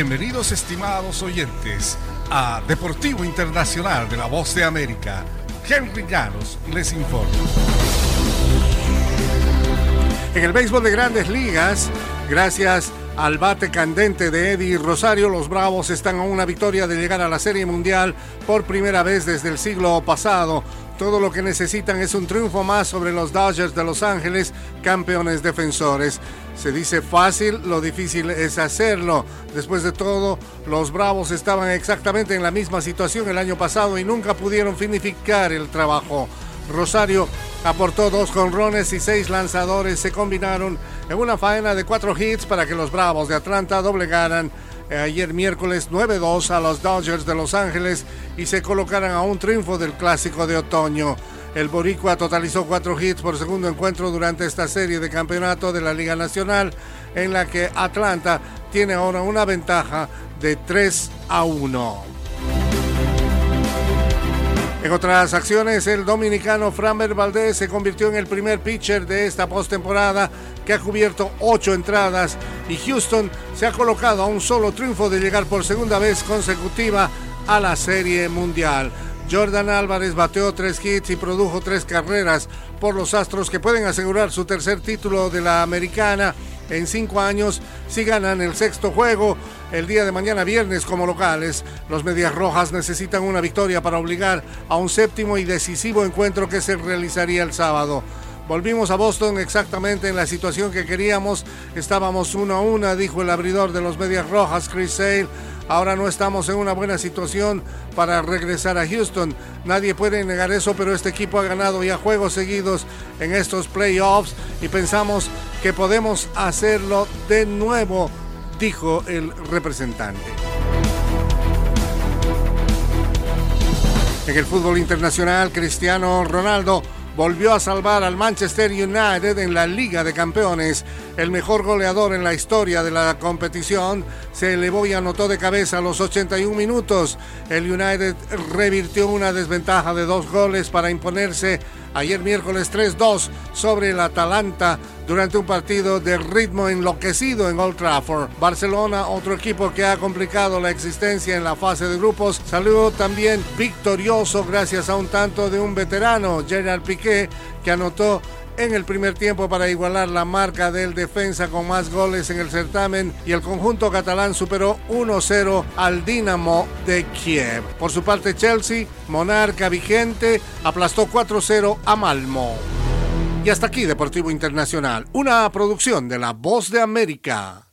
Bienvenidos estimados oyentes a Deportivo Internacional de la Voz de América. Henry Llanos les informa. En el béisbol de grandes ligas, gracias al bate candente de Eddie Rosario, los Bravos están a una victoria de llegar a la Serie Mundial por primera vez desde el siglo pasado. Todo lo que necesitan es un triunfo más sobre los Dodgers de Los Ángeles, campeones defensores. Se dice fácil, lo difícil es hacerlo. Después de todo, los Bravos estaban exactamente en la misma situación el año pasado y nunca pudieron finificar el trabajo. Rosario aportó dos conrones y seis lanzadores. Se combinaron en una faena de cuatro hits para que los Bravos de Atlanta doblegaran ayer miércoles 9-2 a los Dodgers de Los Ángeles y se colocaran a un triunfo del clásico de otoño. El Boricua totalizó cuatro hits por segundo encuentro durante esta serie de campeonato de la Liga Nacional, en la que Atlanta tiene ahora una ventaja de 3 a 1. En otras acciones, el dominicano Framber Valdez se convirtió en el primer pitcher de esta postemporada que ha cubierto ocho entradas y Houston se ha colocado a un solo triunfo de llegar por segunda vez consecutiva a la Serie Mundial. Jordan Álvarez bateó tres hits y produjo tres carreras por los Astros que pueden asegurar su tercer título de la americana en cinco años si ganan el sexto juego el día de mañana viernes como locales. Los Medias Rojas necesitan una victoria para obligar a un séptimo y decisivo encuentro que se realizaría el sábado. Volvimos a Boston exactamente en la situación que queríamos. Estábamos uno a una, dijo el abridor de los Medias Rojas, Chris Sale. Ahora no estamos en una buena situación para regresar a Houston. Nadie puede negar eso, pero este equipo ha ganado ya juegos seguidos en estos playoffs y pensamos que podemos hacerlo de nuevo, dijo el representante. En el fútbol internacional, Cristiano Ronaldo volvió a salvar al Manchester United en la Liga de Campeones. El mejor goleador en la historia de la competición se elevó y anotó de cabeza a los 81 minutos. El United revirtió una desventaja de dos goles para imponerse ayer miércoles 3-2 sobre el Atalanta durante un partido de ritmo enloquecido en Old Trafford. Barcelona, otro equipo que ha complicado la existencia en la fase de grupos, salió también victorioso gracias a un tanto de un veterano, Gerard Piqué, que anotó en el primer tiempo para igualar la marca del defensa con más goles en el certamen y el conjunto catalán superó 1-0 al Dinamo de Kiev. Por su parte Chelsea, monarca vigente, aplastó 4-0 a Malmo. Y hasta aquí Deportivo Internacional, una producción de La Voz de América.